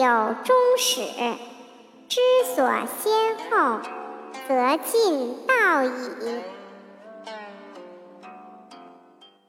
有终始。知所先后，则近道矣。